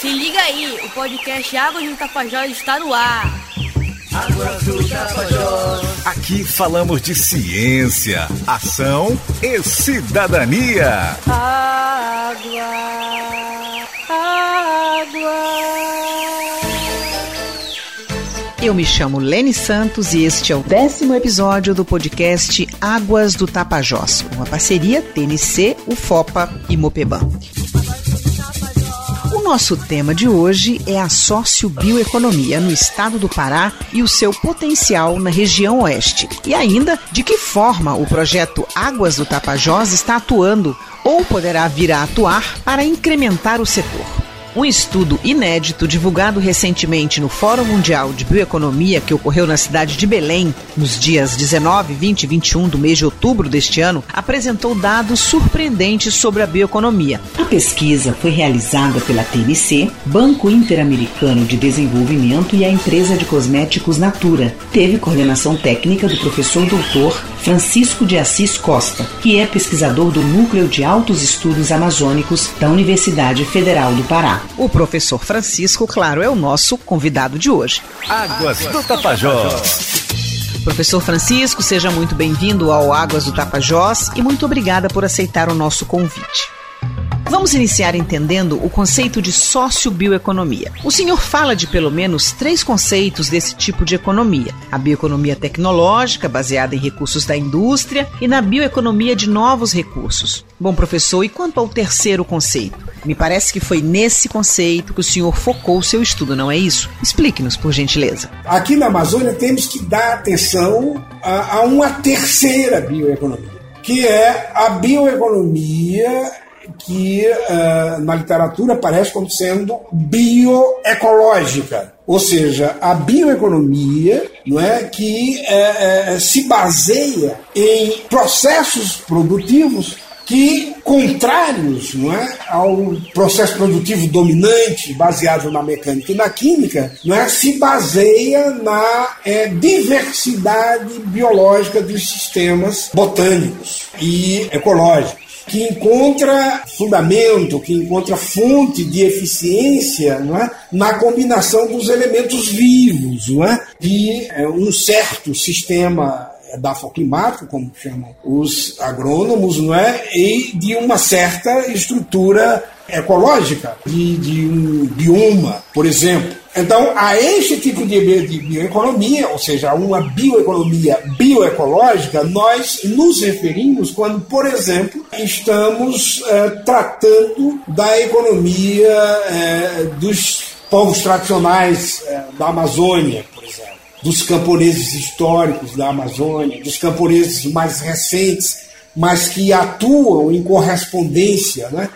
Se liga aí, o podcast Águas do Tapajós está no ar. Águas do Tapajós. Aqui falamos de ciência, ação e cidadania. Água, água. Eu me chamo Lene Santos e este é o décimo episódio do podcast Águas do Tapajós, uma parceria TNC, UFOPA e Mopeban. Nosso tema de hoje é a sociobioeconomia no estado do Pará e o seu potencial na região oeste. E ainda de que forma o projeto Águas do Tapajós está atuando ou poderá vir a atuar para incrementar o setor. Um estudo inédito divulgado recentemente no Fórum Mundial de Bioeconomia, que ocorreu na cidade de Belém, nos dias 19, 20 e 21 do mês de outubro deste ano, apresentou dados surpreendentes sobre a bioeconomia. A pesquisa foi realizada pela TNC, Banco Interamericano de Desenvolvimento e a empresa de cosméticos Natura. Teve coordenação técnica do professor doutor Francisco de Assis Costa, que é pesquisador do Núcleo de Altos Estudos Amazônicos da Universidade Federal do Pará. O professor Francisco, claro, é o nosso convidado de hoje. Águas do Tapajós. Professor Francisco, seja muito bem-vindo ao Águas do Tapajós e muito obrigada por aceitar o nosso convite. Vamos iniciar entendendo o conceito de sociobioeconomia. O senhor fala de pelo menos três conceitos desse tipo de economia: a bioeconomia tecnológica, baseada em recursos da indústria, e na bioeconomia de novos recursos. Bom, professor, e quanto ao terceiro conceito? Me parece que foi nesse conceito que o senhor focou o seu estudo, não é isso? Explique-nos, por gentileza. Aqui na Amazônia temos que dar atenção a, a uma terceira bioeconomia, que é a bioeconomia que uh, na literatura aparece como sendo bioecológica, ou seja, a bioeconomia não é que uh, uh, se baseia em processos produtivos que contrários não é, ao processo produtivo dominante baseado na mecânica e na química, não é, se baseia na é, diversidade biológica dos sistemas botânicos e ecológicos que encontra fundamento, que encontra fonte de eficiência é? na combinação dos elementos vivos, é? de é, um certo sistema edafoclimático, como chamam os agrônomos, não é? e de uma certa estrutura ecológica, de, de um bioma, por exemplo. Então, a este tipo de, bioeconomia, ou seja, uma bioeconomia bioecológica, nós nos referimos quando, por exemplo, estamos eh, tratando da economia eh, dos povos tradicionais eh, da Amazônia, por exemplo, dos camponeses históricos da Amazônia, dos camponeses mais recentes, mas que atuam em correspondência né,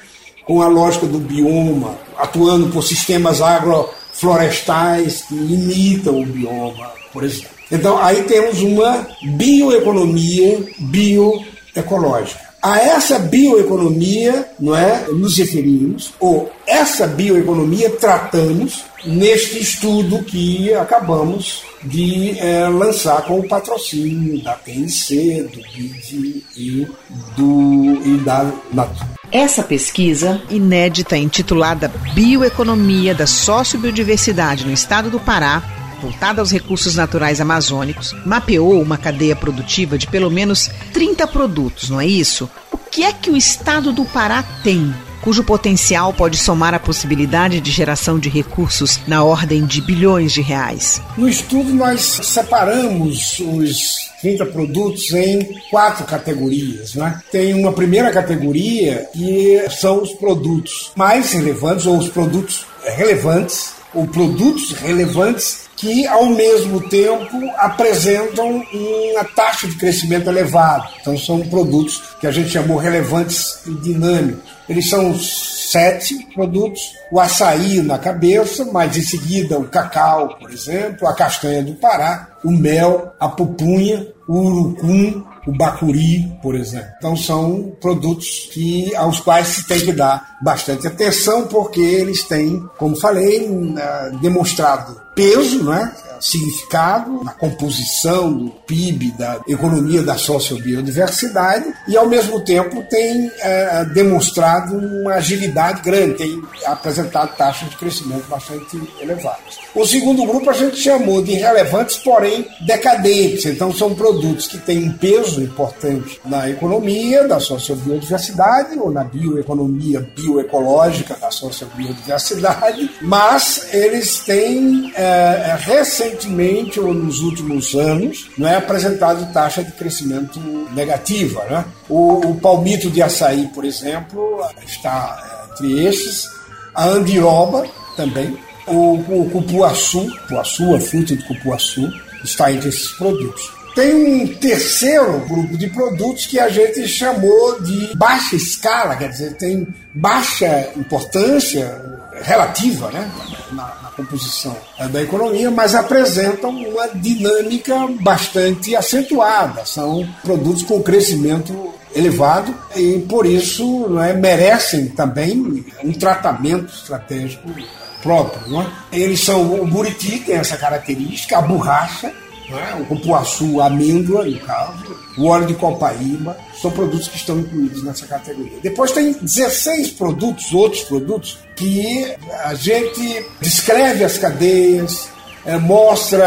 com a lógica do bioma, atuando por sistemas agro florestais que limitam o bioma, por exemplo. Então, aí temos uma bioeconomia bioecológica. A essa bioeconomia não é, nos referimos, ou essa bioeconomia tratamos neste estudo que acabamos de é, lançar com o patrocínio da PNC, do BID e, do, e da Natura. Essa pesquisa, inédita intitulada Bioeconomia da Sociobiodiversidade no Estado do Pará, voltada aos recursos naturais amazônicos, mapeou uma cadeia produtiva de pelo menos 30 produtos, não é isso? O que é que o Estado do Pará tem cujo potencial pode somar a possibilidade de geração de recursos na ordem de bilhões de reais. No estudo, nós separamos os 30 produtos em quatro categorias. Né? Tem uma primeira categoria que são os produtos mais relevantes, ou os produtos relevantes, ou produtos relevantes que, ao mesmo tempo, apresentam uma taxa de crescimento elevada. Então, são produtos que a gente chamou relevantes e dinâmicos. Eles são sete produtos, o açaí na cabeça, mas em seguida o cacau, por exemplo, a castanha do Pará, o mel, a pupunha, o urucum, o bacuri, por exemplo. Então são produtos que aos quais se tem que dar bastante atenção porque eles têm, como falei, demonstrado peso, né? Significado na composição do PIB, da economia da sociobiodiversidade, e ao mesmo tempo tem é, demonstrado uma agilidade grande, tem apresentado taxas de crescimento bastante elevadas. O segundo grupo a gente chamou de relevantes, porém decadentes. Então, são produtos que têm um peso importante na economia da sociobiodiversidade ou na bioeconomia bioecológica da sociobiodiversidade, mas eles têm é, recentemente ou nos últimos anos não é apresentado taxa de crescimento negativa. Né? O, o palmito de açaí, por exemplo, está entre esses. A andioba também o, o cupuaçu, cupuaçu, a fruta de cupuaçu, está entre esses produtos. Tem um terceiro grupo de produtos que a gente chamou de baixa escala, quer dizer, tem baixa importância relativa né, na, na composição da economia, mas apresentam uma dinâmica bastante acentuada. São produtos com crescimento elevado e, por isso, é, merecem também um tratamento estratégico próprio. Não é? Eles são, o buriti tem essa característica, a borracha, não é? o cupuaçu, a amêndoa, no caso, o óleo de copaíba, são produtos que estão incluídos nessa categoria. Depois tem 16 produtos, outros produtos, que a gente descreve as cadeias, é, mostra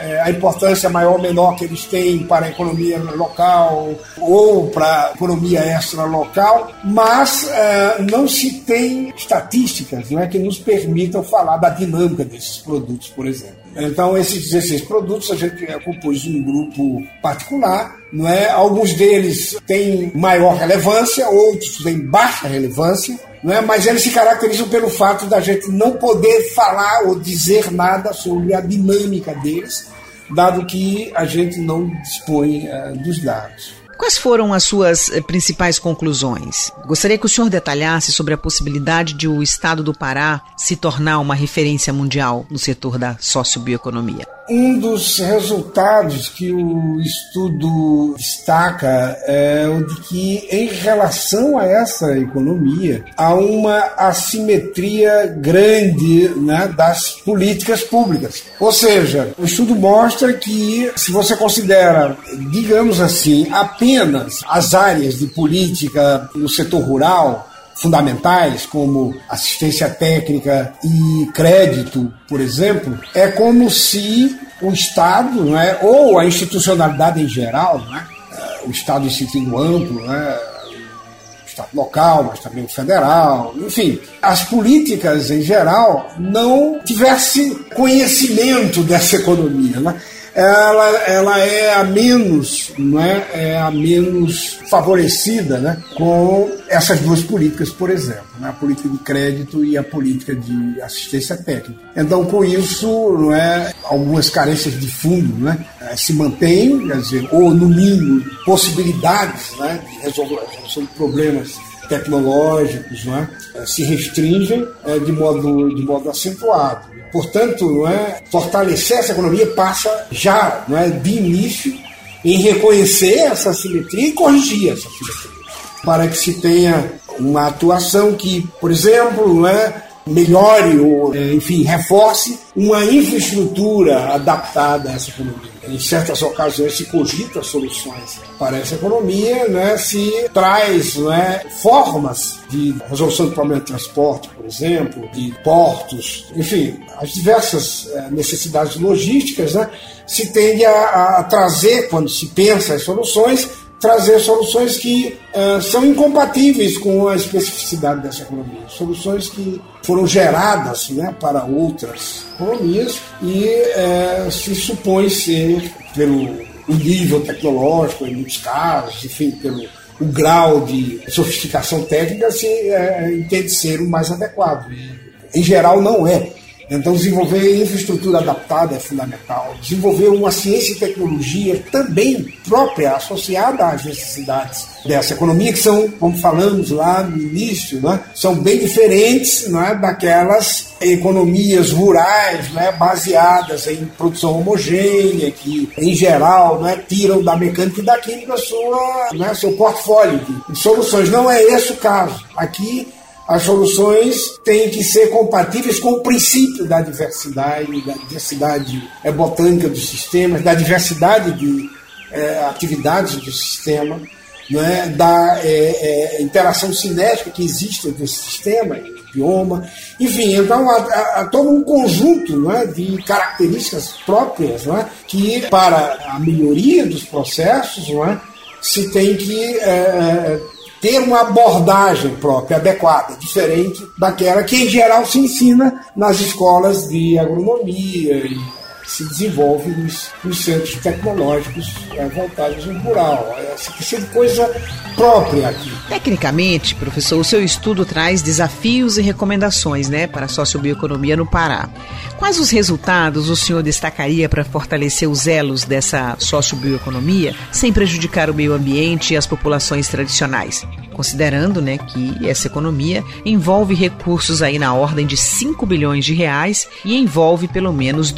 é, a importância maior ou menor que eles têm para a economia local ou para a economia extra local, mas é, não se tem estatísticas né, que nos permitam falar da dinâmica desses produtos, por exemplo. Então, esses 16 produtos a gente compôs um grupo particular, não é? Alguns deles têm maior relevância, outros têm baixa relevância, não é? mas eles se caracterizam pelo fato da gente não poder falar ou dizer nada sobre a dinâmica deles, dado que a gente não dispõe uh, dos dados. Quais foram as suas eh, principais conclusões? Gostaria que o senhor detalhasse sobre a possibilidade de o Estado do Pará se tornar uma referência mundial no setor da sociobioeconomia. Um dos resultados que o estudo destaca é o de que, em relação a essa economia, há uma assimetria grande né, das políticas públicas. Ou seja, o estudo mostra que, se você considera, digamos assim, apenas as áreas de política no setor rural, fundamentais, como assistência técnica e crédito, por exemplo, é como se o Estado, não é, ou a institucionalidade em geral, não é, o Estado em sentido amplo, não é, o Estado local, mas também o federal, enfim, as políticas em geral não tivesse conhecimento dessa economia. Não é? Ela, ela é a menos, não é? é a menos favorecida né? com essas duas políticas, por exemplo, né? a política de crédito e a política de assistência técnica. Então, com isso, não é, algumas carências de fundo né? Eh, se mantêm, quer dizer, ou no mínimo possibilidades né? de resolução de problemas tecnológicos é? Eh, se restringem é, de, modo, de modo acentuado. Portanto, não é, fortalecer essa economia passa já não é, de início em reconhecer essa assimetria e corrigir essa assimetria, para que se tenha uma atuação que, por exemplo, não é, melhore ou, enfim, reforce uma infraestrutura adaptada a essa economia. Em certas ocasiões se cogita soluções para essa economia, né, se traz né, formas de resolução de problemas de transporte, por exemplo, de portos, enfim, as diversas é, necessidades logísticas, né, se tende a, a trazer, quando se pensa as soluções, trazer soluções que uh, são incompatíveis com a especificidade dessa economia. Soluções que foram geradas né, para outras economias e uh, se supõe ser, pelo nível tecnológico, em muitos casos, enfim, pelo o grau de sofisticação técnica, se uh, entende ser o mais adequado. E, em geral, não é. Então, desenvolver infraestrutura adaptada é fundamental. Desenvolver uma ciência e tecnologia também própria, associada às necessidades dessa economia, que são, como falamos lá no início, né, são bem diferentes né, daquelas economias rurais né, baseadas em produção homogênea, que, em geral, né, tiram da mecânica e da química sua, né, seu portfólio de soluções. Não é esse o caso. Aqui as soluções têm que ser compatíveis com o princípio da diversidade, da diversidade é, botânica dos sistemas, da diversidade de é, atividades do sistema, né, da é, é, interação cinética que existe entre esse sistema e o bioma. Enfim, então há, há, todo um conjunto né, de características próprias né, que, para a melhoria dos processos, né, se tem que é, é, ter uma abordagem própria, adequada, diferente daquela que, em geral, se ensina nas escolas de agronomia e se desenvolve nos, nos centros tecnológicos é, voltados ao rural. Essa questão de coisa própria aqui. Tecnicamente, professor, o seu estudo traz desafios e recomendações né, para a sociobioeconomia no Pará. Quais os resultados o senhor destacaria para fortalecer os elos dessa sociobioeconomia sem prejudicar o meio ambiente e as populações tradicionais? Considerando né, que essa economia envolve recursos aí na ordem de 5 bilhões de reais e envolve pelo menos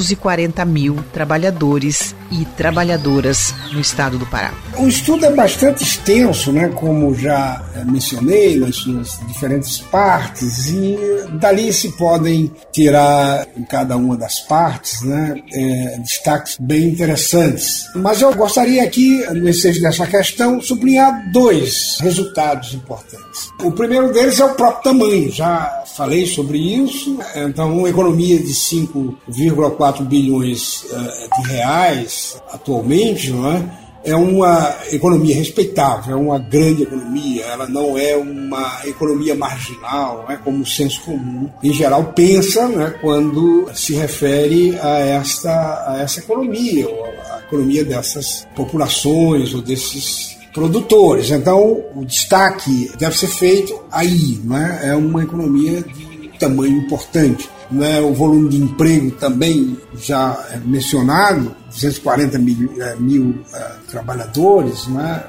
240 mil trabalhadores e trabalhadoras no estado do Pará. O estudo é bastante extenso, né, como já mencionei, nas suas diferentes partes, e dali se podem tirar em cada uma das partes né, é, destaques bem interessantes. Mas eu gostaria aqui, no ensejo dessa questão, sublinhar dois resultados importantes. O primeiro deles é o próprio tamanho, já falei sobre isso. Então, uma economia de 5,4 bilhões uh, de reais atualmente, não é? é uma economia respeitável, é uma grande economia, ela não é uma economia marginal, é como o senso comum, em geral, pensa né, quando se refere a esta, a essa economia, ou a economia dessas populações ou desses produtores. Então, o destaque deve ser feito aí, não é? é uma economia de tamanho importante. Não é? O volume de emprego também já é mencionado, 240 mil, é, mil uh, trabalhadores, é?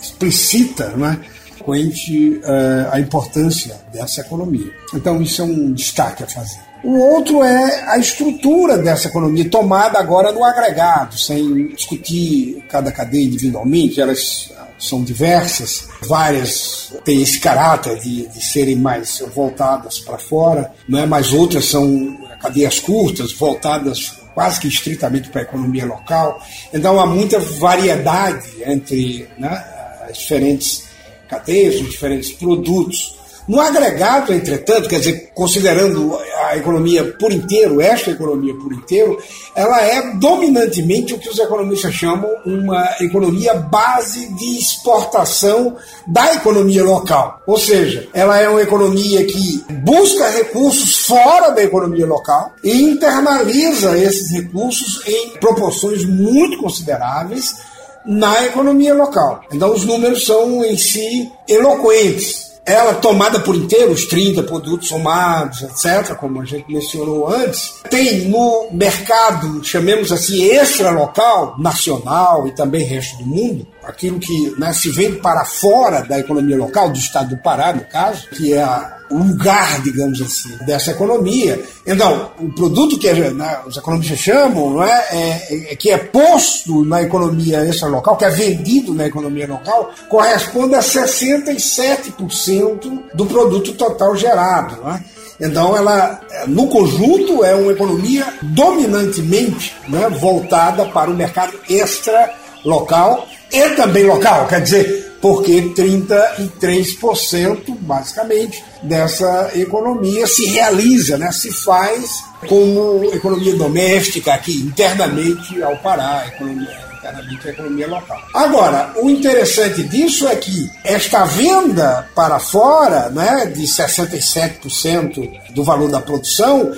explicita é? uh, a importância dessa economia. Então, isso é um destaque a fazer. O outro é a estrutura dessa economia, tomada agora no agregado, sem discutir cada cadeia individualmente, elas são diversas, várias têm esse caráter de, de serem mais voltadas para fora, não é? mas outras são cadeias curtas, voltadas quase que estritamente para a economia local. Então há muita variedade entre né, as diferentes cadeias, os diferentes produtos. No agregado, entretanto, quer dizer, considerando a economia por inteiro, esta economia por inteiro, ela é dominantemente o que os economistas chamam uma economia base de exportação da economia local. Ou seja, ela é uma economia que busca recursos fora da economia local e internaliza esses recursos em proporções muito consideráveis na economia local. Então, os números são em si eloquentes ela tomada por inteiro, os 30 produtos somados, etc., como a gente mencionou antes, tem no mercado, chamemos assim, extra-local, nacional e também resto do mundo, aquilo que né, se vende para fora da economia local, do estado do Pará, no caso, que é a lugar, digamos assim, dessa economia. Então, o produto que né, os economistas chamam não é, é, é, que é posto na economia extra-local, que é vendido na economia local, corresponde a 67% do produto total gerado. Não é? Então, ela, no conjunto, é uma economia dominantemente né, voltada para o mercado extra-local e também local, quer dizer, porque 33% basicamente dessa economia se realiza, né, se faz como economia doméstica aqui, internamente ao Pará, economia, internamente a economia local. Agora, o interessante disso é que esta venda para fora né, de 67% do valor da produção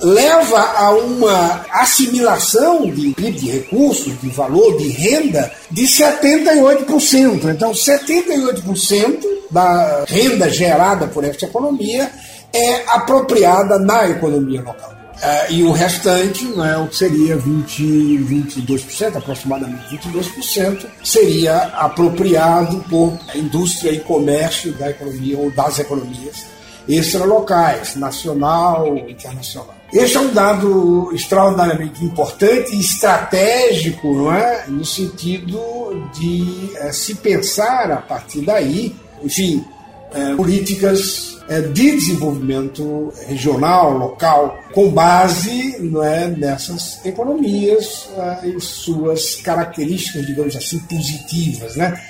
leva a uma assimilação de, de recursos, de valor, de renda, de 78%. Então, 78% da renda gerada por esta economia é apropriada na economia local. Uh, e o restante, né, o que seria 20, 22%, aproximadamente 22%, seria apropriado por indústria e comércio da economia ou das economias extralocais, nacional internacional. Este é um dado extraordinariamente importante e estratégico, não é? no sentido de é, se pensar a partir daí, enfim, é, políticas é, de desenvolvimento regional, local, com base não é, nessas economias e suas características, digamos assim, positivas, né?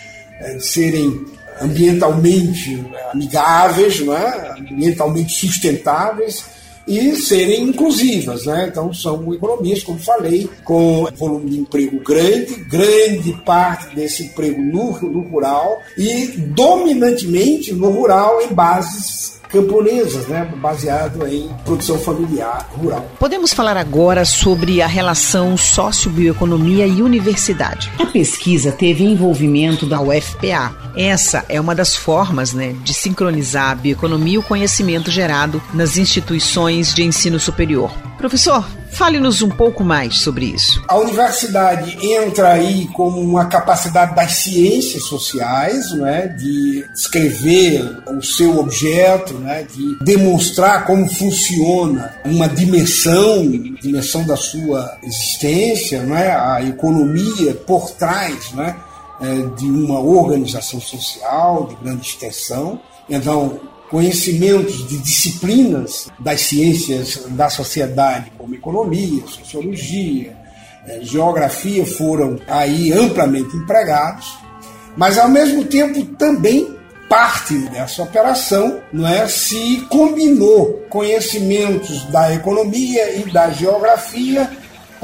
De serem ambientalmente amigáveis, não é? ambientalmente sustentáveis e serem inclusivas. Né? Então, são economias, como falei, com volume de emprego grande, grande parte desse emprego no, no rural e dominantemente no rural em bases camponesas, né, baseado em produção familiar rural. Podemos falar agora sobre a relação sociobioeconomia e universidade. A pesquisa teve envolvimento da UFPA. Essa é uma das formas né, de sincronizar a bioeconomia e o conhecimento gerado nas instituições de ensino superior. Professor, Fale-nos um pouco mais sobre isso. A universidade entra aí com uma capacidade das ciências sociais, né, de escrever o seu objeto, né, de demonstrar como funciona uma dimensão, dimensão da sua existência, né, a economia por trás, né, de uma organização social de grande extensão. Então, conhecimentos de disciplinas das ciências da sociedade, como economia, sociologia, eh, geografia, foram aí amplamente empregados, mas ao mesmo tempo também parte dessa operação não é, se combinou conhecimentos da economia e da geografia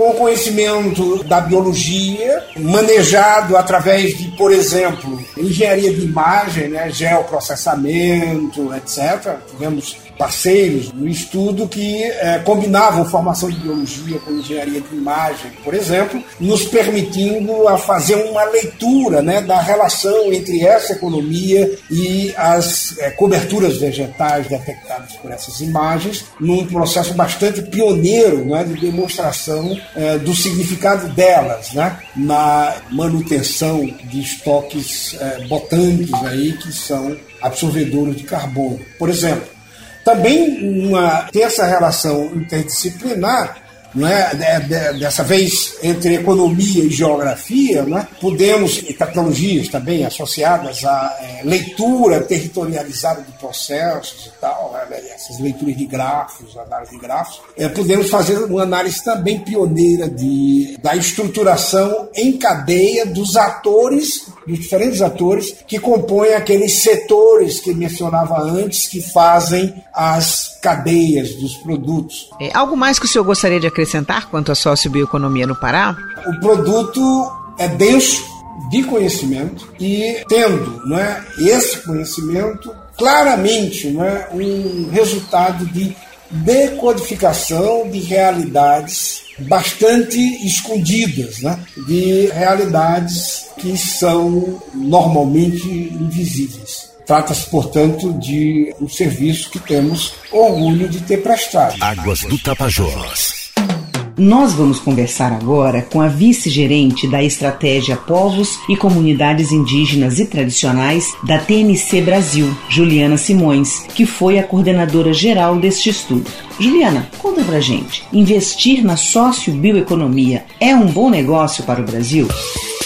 com conhecimento da biologia, manejado através de, por exemplo, engenharia de imagem, né, geoprocessamento, etc. Tivemos parceiros no estudo que é, combinavam formação de biologia com engenharia de imagem, por exemplo, nos permitindo a fazer uma leitura né, da relação entre essa economia e as é, coberturas vegetais detectadas por essas imagens, num processo bastante pioneiro né, de demonstração é, do significado delas né, na manutenção de estoques é, botânicos aí que são absorvedores de carbono. Por exemplo, também uma, ter essa relação interdisciplinar não é? dessa vez entre economia e geografia, não é? podemos, e tecnologias também associadas à é, leitura territorializada de processos e tal, né? essas leituras de grafos, análise de grafos, é, podemos fazer uma análise também pioneira de, da estruturação em cadeia dos atores, dos diferentes atores que compõem aqueles setores que mencionava antes, que fazem as cadeias dos produtos. É, algo mais que o senhor gostaria de acrescentar quanto à sociobioeconomia no Pará? O produto é denso de conhecimento e tendo não é, esse conhecimento claramente não é, um resultado de decodificação de realidades bastante escondidas, né? de realidades que são normalmente invisíveis. Trata-se, portanto, de um serviço que temos orgulho de ter prestado. Águas do Tapajós. Nós vamos conversar agora com a vice-gerente da Estratégia Povos e Comunidades Indígenas e Tradicionais da TNC Brasil, Juliana Simões, que foi a coordenadora geral deste estudo. Juliana, conta pra gente: investir na sócio-bioeconomia é um bom negócio para o Brasil?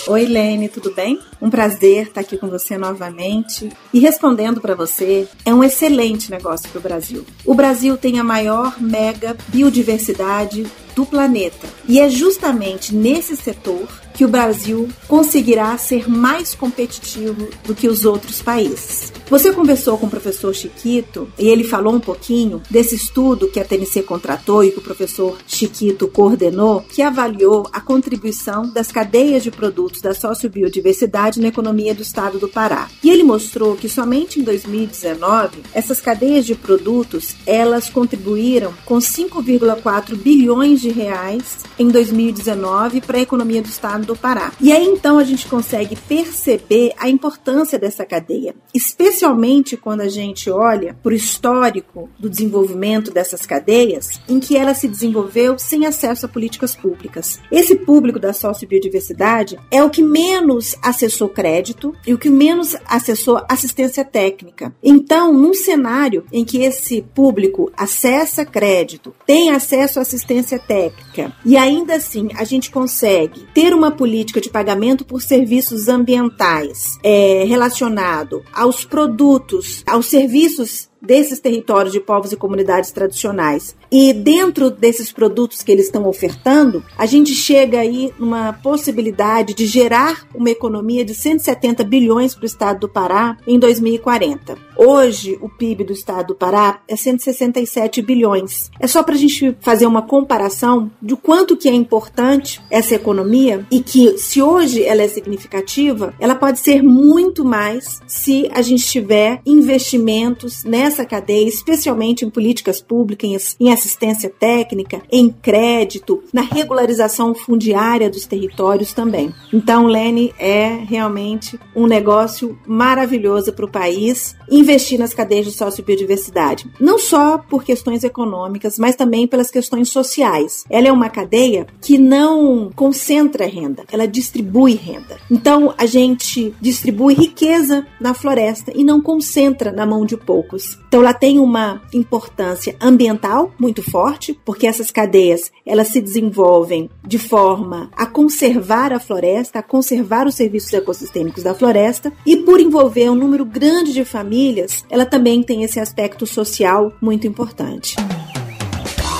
Oi, Lene, tudo bem? Um prazer estar aqui com você novamente. E respondendo para você, é um excelente negócio para o Brasil. O Brasil tem a maior mega biodiversidade do planeta. E é justamente nesse setor que o Brasil conseguirá ser mais competitivo do que os outros países. Você conversou com o professor Chiquito e ele falou um pouquinho desse estudo que a TNC contratou e que o professor Chiquito coordenou, que avaliou a contribuição das cadeias de produtos da sociobiodiversidade na economia do estado do Pará. E ele mostrou que somente em 2019 essas cadeias de produtos elas contribuíram com 5,4 bilhões de reais em 2019 para a economia do estado do Pará. E aí então a gente consegue perceber a importância dessa cadeia, especialmente quando a gente olha para o histórico do desenvolvimento dessas cadeias, em que ela se desenvolveu sem acesso a políticas públicas. Esse público da sociobiodiversidade é o que menos acessou crédito e o que menos acessou assistência técnica. Então, num cenário em que esse público acessa crédito, tem acesso à assistência técnica e ainda assim a gente consegue ter uma política de pagamento por serviços ambientais é, relacionado aos produtos, aos serviços desses territórios de povos e comunidades tradicionais. E dentro desses produtos que eles estão ofertando, a gente chega aí numa possibilidade de gerar uma economia de 170 bilhões para o estado do Pará em 2040. Hoje, o PIB do estado do Pará é 167 bilhões. É só para a gente fazer uma comparação de quanto que é importante essa economia e que, se hoje ela é significativa, ela pode ser muito mais se a gente tiver investimentos nessa essa cadeia, especialmente em políticas públicas, em assistência técnica, em crédito, na regularização fundiária dos territórios também. Então, Lene é realmente um negócio maravilhoso para o país investir nas cadeias de sociobiodiversidade, não só por questões econômicas, mas também pelas questões sociais. Ela é uma cadeia que não concentra renda, ela distribui renda. Então, a gente distribui riqueza na floresta e não concentra na mão de poucos. Então ela tem uma importância ambiental muito forte, porque essas cadeias elas se desenvolvem de forma a conservar a floresta, a conservar os serviços ecossistêmicos da floresta e por envolver um número grande de famílias, ela também tem esse aspecto social muito importante.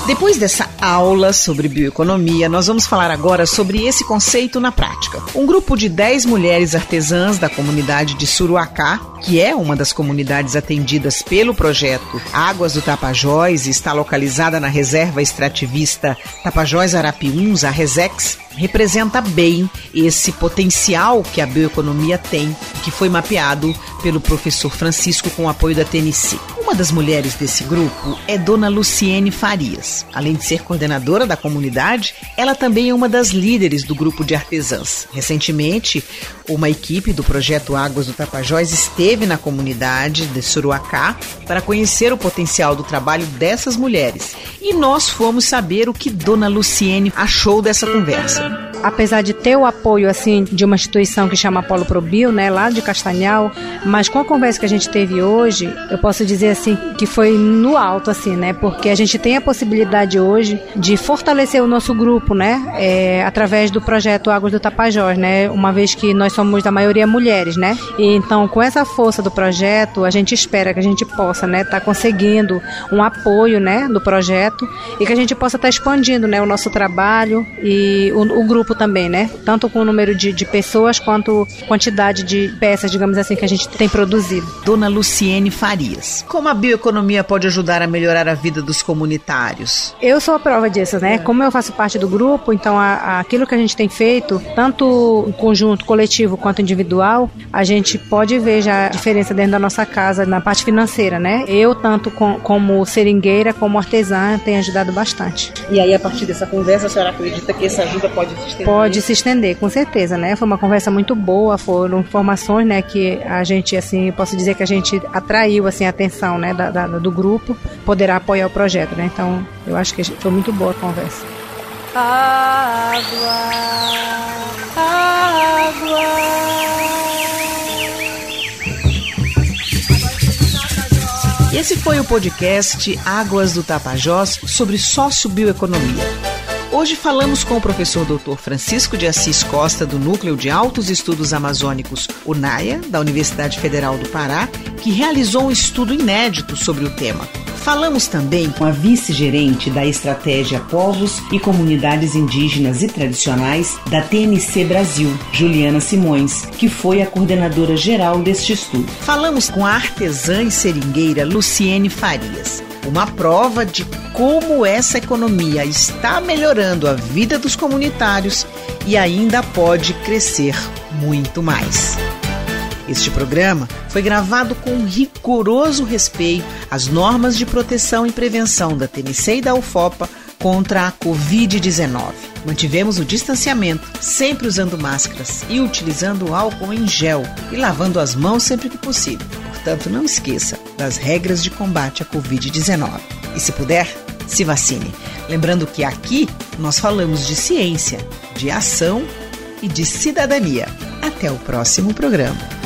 Depois dessa aula sobre bioeconomia, nós vamos falar agora sobre esse conceito na prática. Um grupo de 10 mulheres artesãs da comunidade de Suruacá, que é uma das comunidades atendidas pelo projeto Águas do Tapajós e está localizada na reserva extrativista Tapajós Arapiuns, a Resex, representa bem esse potencial que a bioeconomia tem, que foi mapeado pelo professor Francisco com o apoio da TNC. Uma das mulheres desse grupo é Dona Luciene Farias. Além de ser coordenadora da comunidade, ela também é uma das líderes do grupo de artesãs. Recentemente, uma equipe do projeto Águas do Tapajós esteve na comunidade de Suruacá para conhecer o potencial do trabalho dessas mulheres. E nós fomos saber o que Dona Luciene achou dessa conversa apesar de ter o apoio assim de uma instituição que chama Apolo Probio, né, lá de Castanhal, mas com a conversa que a gente teve hoje, eu posso dizer assim que foi no alto assim, né, porque a gente tem a possibilidade hoje de fortalecer o nosso grupo, né, é, através do projeto Águas do Tapajós, né, uma vez que nós somos da maioria mulheres, né, e então com essa força do projeto a gente espera que a gente possa, né, estar tá conseguindo um apoio, né, do projeto e que a gente possa estar tá expandindo, né, o nosso trabalho e o, o grupo também, né? Tanto com o número de, de pessoas quanto quantidade de peças, digamos assim, que a gente tem produzido. Dona Luciene Farias, como a bioeconomia pode ajudar a melhorar a vida dos comunitários? Eu sou a prova disso, né? Como eu faço parte do grupo, então a, a, aquilo que a gente tem feito, tanto em conjunto, coletivo quanto individual, a gente pode ver já a diferença dentro da nossa casa na parte financeira, né? Eu, tanto com, como seringueira, como artesã, tenho ajudado bastante. E aí, a partir dessa conversa, a senhora acredita que essa ajuda pode estender? Pode se estender, com certeza, né? Foi uma conversa muito boa, foram informações, né, que a gente, assim, posso dizer que a gente atraiu, assim, a atenção, né, da, da, do grupo, poderá apoiar o projeto, né? Então, eu acho que foi muito boa a conversa. Água, água. Esse foi o podcast Águas do Tapajós sobre sociobioeconomia. Hoje falamos com o professor Dr. Francisco de Assis Costa, do Núcleo de Altos Estudos Amazônicos, UNAIA, da Universidade Federal do Pará, que realizou um estudo inédito sobre o tema. Falamos também com a vice-gerente da Estratégia Povos e Comunidades Indígenas e Tradicionais da TNC Brasil, Juliana Simões, que foi a coordenadora geral deste estudo. Falamos com a artesã e seringueira Luciene Farias uma prova de como essa economia está melhorando a vida dos comunitários e ainda pode crescer muito mais. Este programa foi gravado com rigoroso respeito às normas de proteção e prevenção da TNC e da UFOPA contra a Covid-19. Mantivemos o distanciamento, sempre usando máscaras e utilizando álcool em gel e lavando as mãos sempre que possível. Portanto, não esqueça das regras de combate à Covid-19. E se puder, se vacine. Lembrando que aqui nós falamos de ciência, de ação e de cidadania. Até o próximo programa.